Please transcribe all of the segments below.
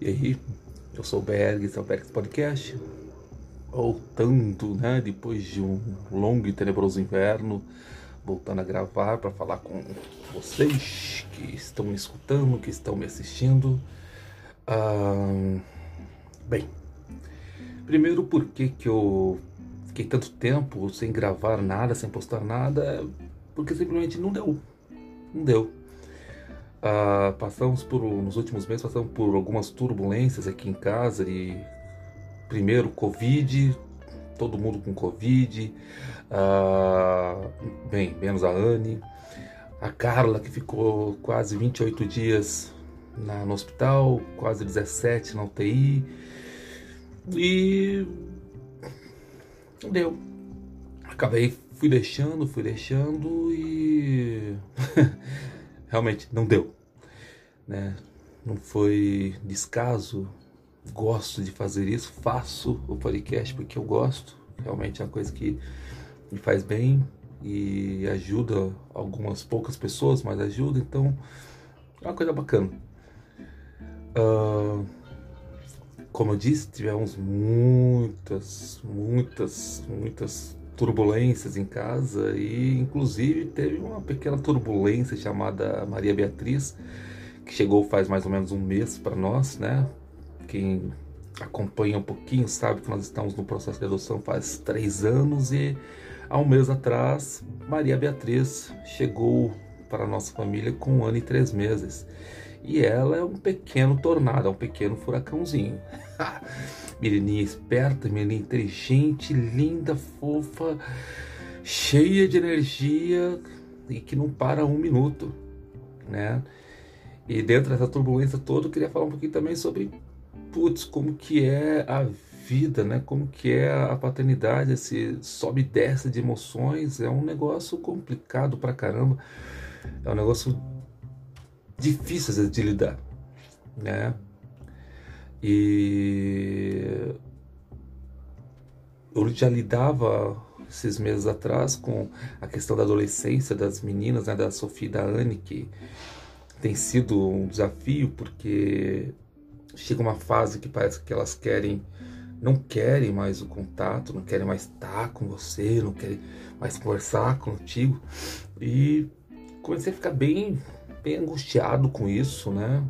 E aí, eu sou o Berg, esse é o Bergs Podcast. Voltando, né, depois de um longo e tenebroso inverno, voltando a gravar para falar com vocês que estão me escutando, que estão me assistindo. Ah, bem, primeiro, por que, que eu fiquei tanto tempo sem gravar nada, sem postar nada? Porque simplesmente não deu. Não deu. Uh, passamos por, nos últimos meses, passamos por algumas turbulências aqui em casa e primeiro Covid, todo mundo com Covid, uh, bem, menos a Anne, a Carla que ficou quase 28 dias na, no hospital, quase 17 na UTI e deu. Acabei, fui deixando, fui deixando e realmente não deu. Né? Não foi descaso, gosto de fazer isso, faço o podcast porque eu gosto, realmente é uma coisa que me faz bem e ajuda algumas poucas pessoas, mas ajuda, então é uma coisa bacana. Uh, como eu disse, tivemos muitas, muitas, muitas turbulências em casa e inclusive teve uma pequena turbulência chamada Maria Beatriz que chegou faz mais ou menos um mês para nós, né? Quem acompanha um pouquinho sabe que nós estamos no processo de adoção faz três anos e há um mês atrás Maria Beatriz chegou para a nossa família com um ano e três meses e ela é um pequeno tornado, é um pequeno furacãozinho. menininha esperta, menininha inteligente, linda, fofa, cheia de energia e que não para um minuto, né? E dentro dessa turbulência toda, eu queria falar um pouquinho também sobre, putz, como que é a vida, né? Como que é a paternidade, esse sobe e desce de emoções, é um negócio complicado pra caramba. É um negócio difícil vezes de lidar, né? E eu já lidava esses meses atrás com a questão da adolescência das meninas, né, da Sofia e da Anne, que tem sido um desafio porque chega uma fase que parece que elas querem não querem mais o contato, não querem mais estar com você, não querem mais conversar contigo. E comecei a ficar bem, bem angustiado com isso, né?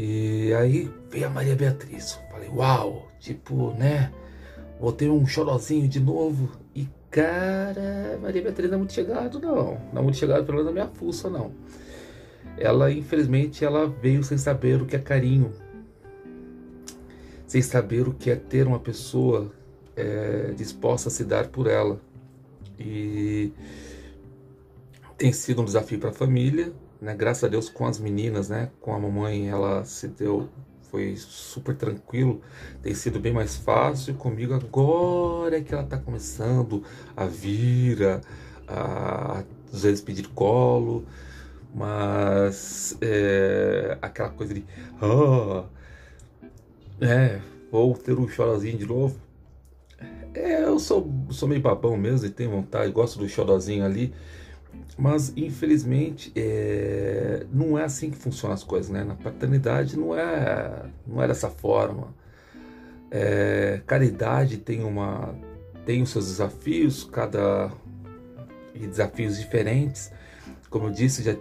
E aí veio a Maria Beatriz. Falei, uau, tipo, né? Vou ter um chorozinho de novo. E cara, Maria Beatriz não é muito chegado, não. Não é muito chegado, pelo menos na minha fuça, não. Ela, infelizmente, ela veio sem saber o que é carinho. Sem saber o que é ter uma pessoa é, disposta a se dar por ela. E tem sido um desafio para a família, né? Graças a Deus com as meninas, né? Com a mamãe, ela se deu, foi super tranquilo, tem sido bem mais fácil. Comigo agora é que ela está começando a vir, a, a, às vezes pedir colo, mas é, aquela coisa de, ah, é, vou ter um chorozinho de novo. É, eu sou, sou meio babão mesmo e tenho vontade, gosto do chorozinho ali. Mas infelizmente é, não é assim que funcionam as coisas, né? Na paternidade não é, não é dessa forma. É, cada idade tem uma tem os seus desafios, cada e desafios diferentes. Como eu disse, já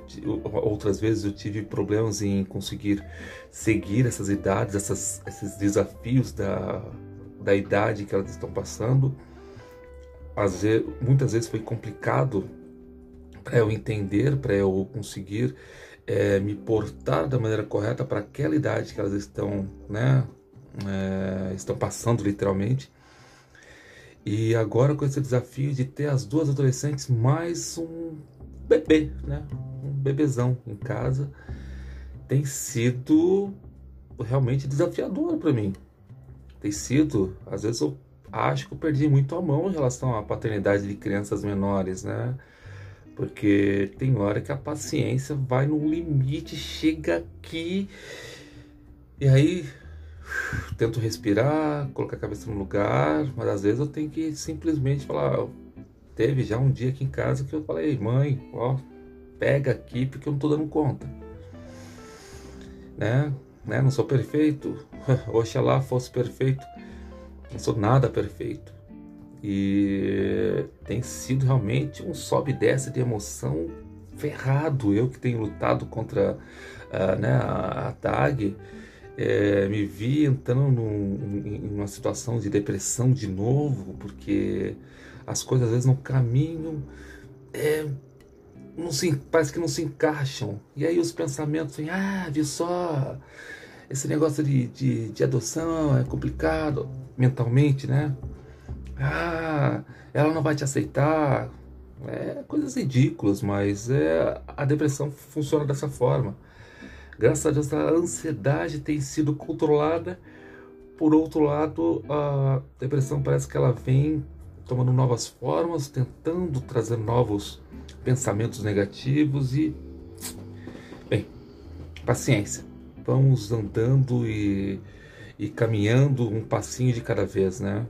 outras vezes eu tive problemas em conseguir seguir essas idades, essas, esses desafios da, da idade que elas estão passando. Vezes, muitas vezes foi complicado para eu entender, para eu conseguir é, me portar da maneira correta para aquela idade que elas estão, né, é, estão passando literalmente. E agora com esse desafio de ter as duas adolescentes mais um bebê, né, um bebezão em casa, tem sido realmente desafiador para mim. Tem sido, às vezes eu acho que eu perdi muito a mão em relação à paternidade de crianças menores, né? Porque tem hora que a paciência vai no limite, chega aqui e aí tento respirar, colocar a cabeça no lugar, mas às vezes eu tenho que simplesmente falar. Teve já um dia aqui em casa que eu falei, mãe, ó, pega aqui porque eu não tô dando conta. Né? né? Não sou perfeito. Oxalá fosse perfeito. Não sou nada perfeito. E tem sido realmente um sobe e desce de emoção ferrado. Eu que tenho lutado contra uh, né, a, a TAG, é, me vi entrando num, em uma situação de depressão de novo, porque as coisas às vezes não caminham, é, não se, parece que não se encaixam. E aí os pensamentos ah, viu só, esse negócio de, de, de adoção é complicado mentalmente, né? Ah, ela não vai te aceitar. É coisas ridículas, mas é, a depressão funciona dessa forma. Graças a Deus, a ansiedade tem sido controlada. Por outro lado, a depressão parece que ela vem tomando novas formas, tentando trazer novos pensamentos negativos e. Bem, paciência. Vamos andando e, e caminhando um passinho de cada vez, né?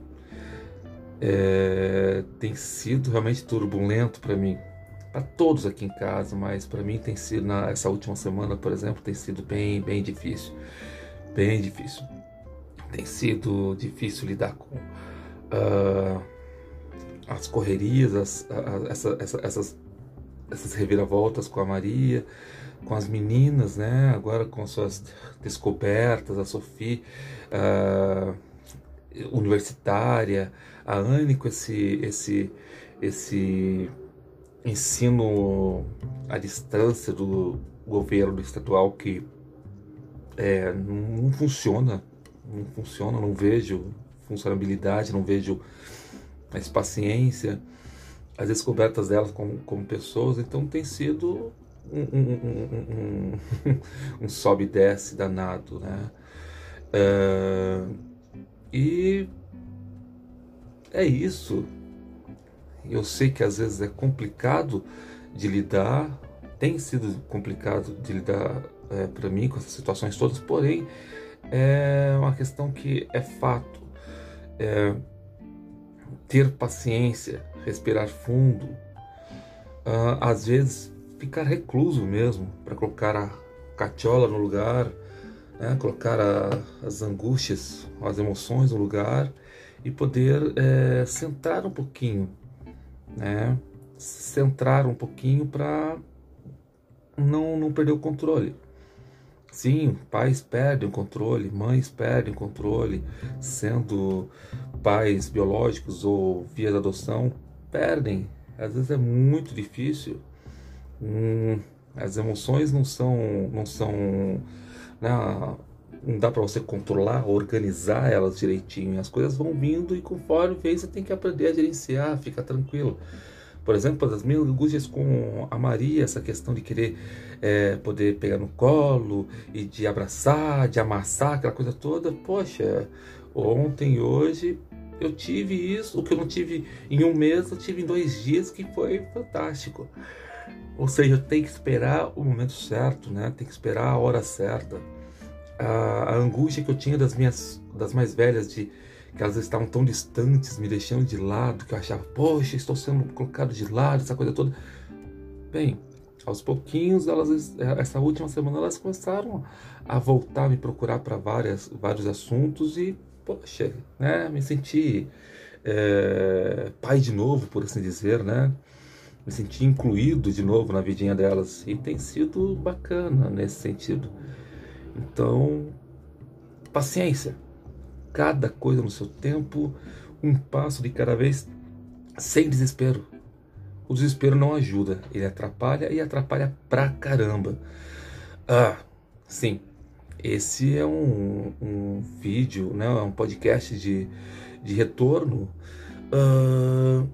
É, tem sido realmente turbulento para mim, para todos aqui em casa, mas para mim tem sido na, essa última semana, por exemplo, tem sido bem, bem difícil, bem difícil. Tem sido difícil lidar com uh, as correrias, as, essa, essa, essas, essas reviravoltas com a Maria, com as meninas, né? Agora com suas descobertas, a Sofia. Uh, universitária, a Anne com esse, esse, esse ensino à distância do governo estadual que é, não funciona, não funciona, não vejo funcionabilidade, não vejo mais paciência, as descobertas delas como, como pessoas, então tem sido um, um, um, um sobe e desce danado, né? É, e é isso. Eu sei que às vezes é complicado de lidar, tem sido complicado de lidar é, para mim com essas situações todas, porém é uma questão que é fato. É, ter paciência, respirar fundo, uh, às vezes ficar recluso mesmo, para colocar a catiola no lugar, né? colocar a, as angústias, as emoções no lugar e poder é, centrar um pouquinho, né? centrar um pouquinho para não, não perder o controle. Sim, pais perdem o controle, mães perdem o controle, sendo pais biológicos ou via da adoção, perdem. Às vezes é muito difícil. Hum, as emoções não são, não são né, não dá para você controlar, organizar elas direitinho. As coisas vão vindo e conforme vem você tem que aprender a gerenciar, fica tranquilo. Por exemplo, as minhas angústias com a Maria, essa questão de querer é, poder pegar no colo e de abraçar, de amassar, aquela coisa toda. Poxa, ontem hoje eu tive isso, o que eu não tive em um mês, eu tive em dois dias, que foi fantástico. Ou seja, tem que esperar o momento certo, né? Tem que esperar a hora certa a, a, angústia que eu tinha das minhas das mais velhas de que elas estavam tão distantes, me deixando de lado, que eu achava, poxa, estou sendo colocado de lado, essa coisa toda. Bem, aos pouquinhos, elas, essa última semana, elas começaram a voltar a me procurar para várias vários assuntos e, poxa, né, me senti é, pai de novo, por assim dizer, né? Me senti incluído de novo na vidinha delas e tem sido bacana nesse sentido. Então, paciência. Cada coisa no seu tempo, um passo de cada vez, sem desespero. O desespero não ajuda, ele atrapalha e atrapalha pra caramba. Ah, sim, esse é um, um vídeo, né, é um podcast de, de retorno. Ah,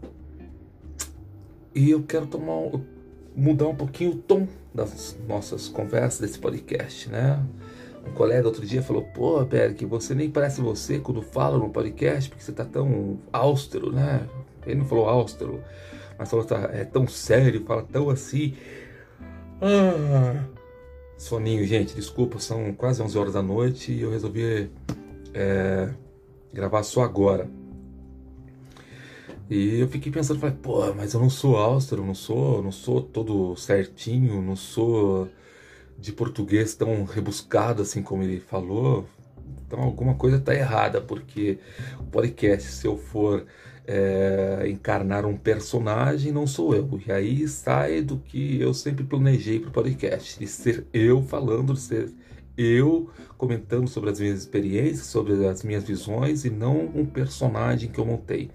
e eu quero tomar, mudar um pouquinho o tom das nossas conversas desse podcast, né? Um colega outro dia falou: Pô, Berg, você nem parece você quando fala no podcast, porque você tá tão austero, né? Ele não falou austero, mas falou: tá, é tão sério, fala tão assim. Ah. Soninho, gente, desculpa, são quase 11 horas da noite e eu resolvi é, gravar só agora. E eu fiquei pensando, falei, pô, mas eu não sou austero, não sou, não sou todo certinho, não sou de português tão rebuscado assim como ele falou. Então alguma coisa está errada, porque o podcast, se eu for é, encarnar um personagem, não sou eu. E aí sai do que eu sempre planejei para o podcast, de ser eu falando, de ser eu comentando sobre as minhas experiências, sobre as minhas visões e não um personagem que eu montei.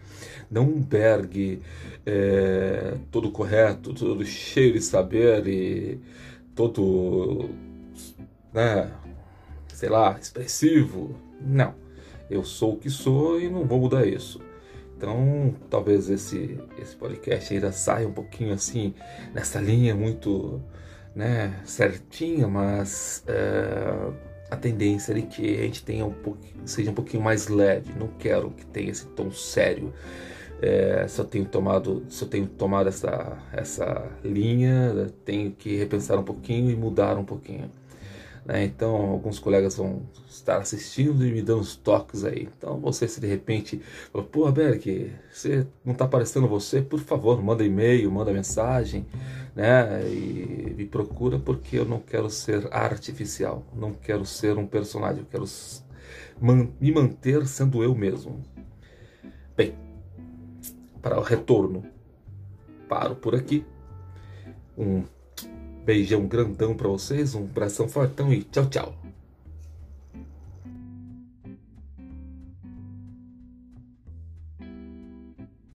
Não um Berg é, todo correto, todo cheio de saber e todo, né, sei lá, expressivo. Não. Eu sou o que sou e não vou mudar isso. Então, talvez esse, esse podcast ainda saia um pouquinho assim, nessa linha muito né, certinha, mas é, a tendência é que a gente tenha um seja um pouquinho mais leve. Não quero que tenha esse tom sério. É, se eu tenho tomado, se eu tenho tomado essa, essa linha, tenho que repensar um pouquinho e mudar um pouquinho. Né? Então, alguns colegas vão estar assistindo e me dando os toques aí. Então, você se de repente, pô, Berg, você não está aparecendo você, por favor, manda e-mail, manda mensagem, né? E me procura porque eu não quero ser artificial, não quero ser um personagem, eu quero me manter sendo eu mesmo. Bem, para o retorno, paro por aqui. Um Beijão grandão para vocês, um abração fortão e tchau, tchau.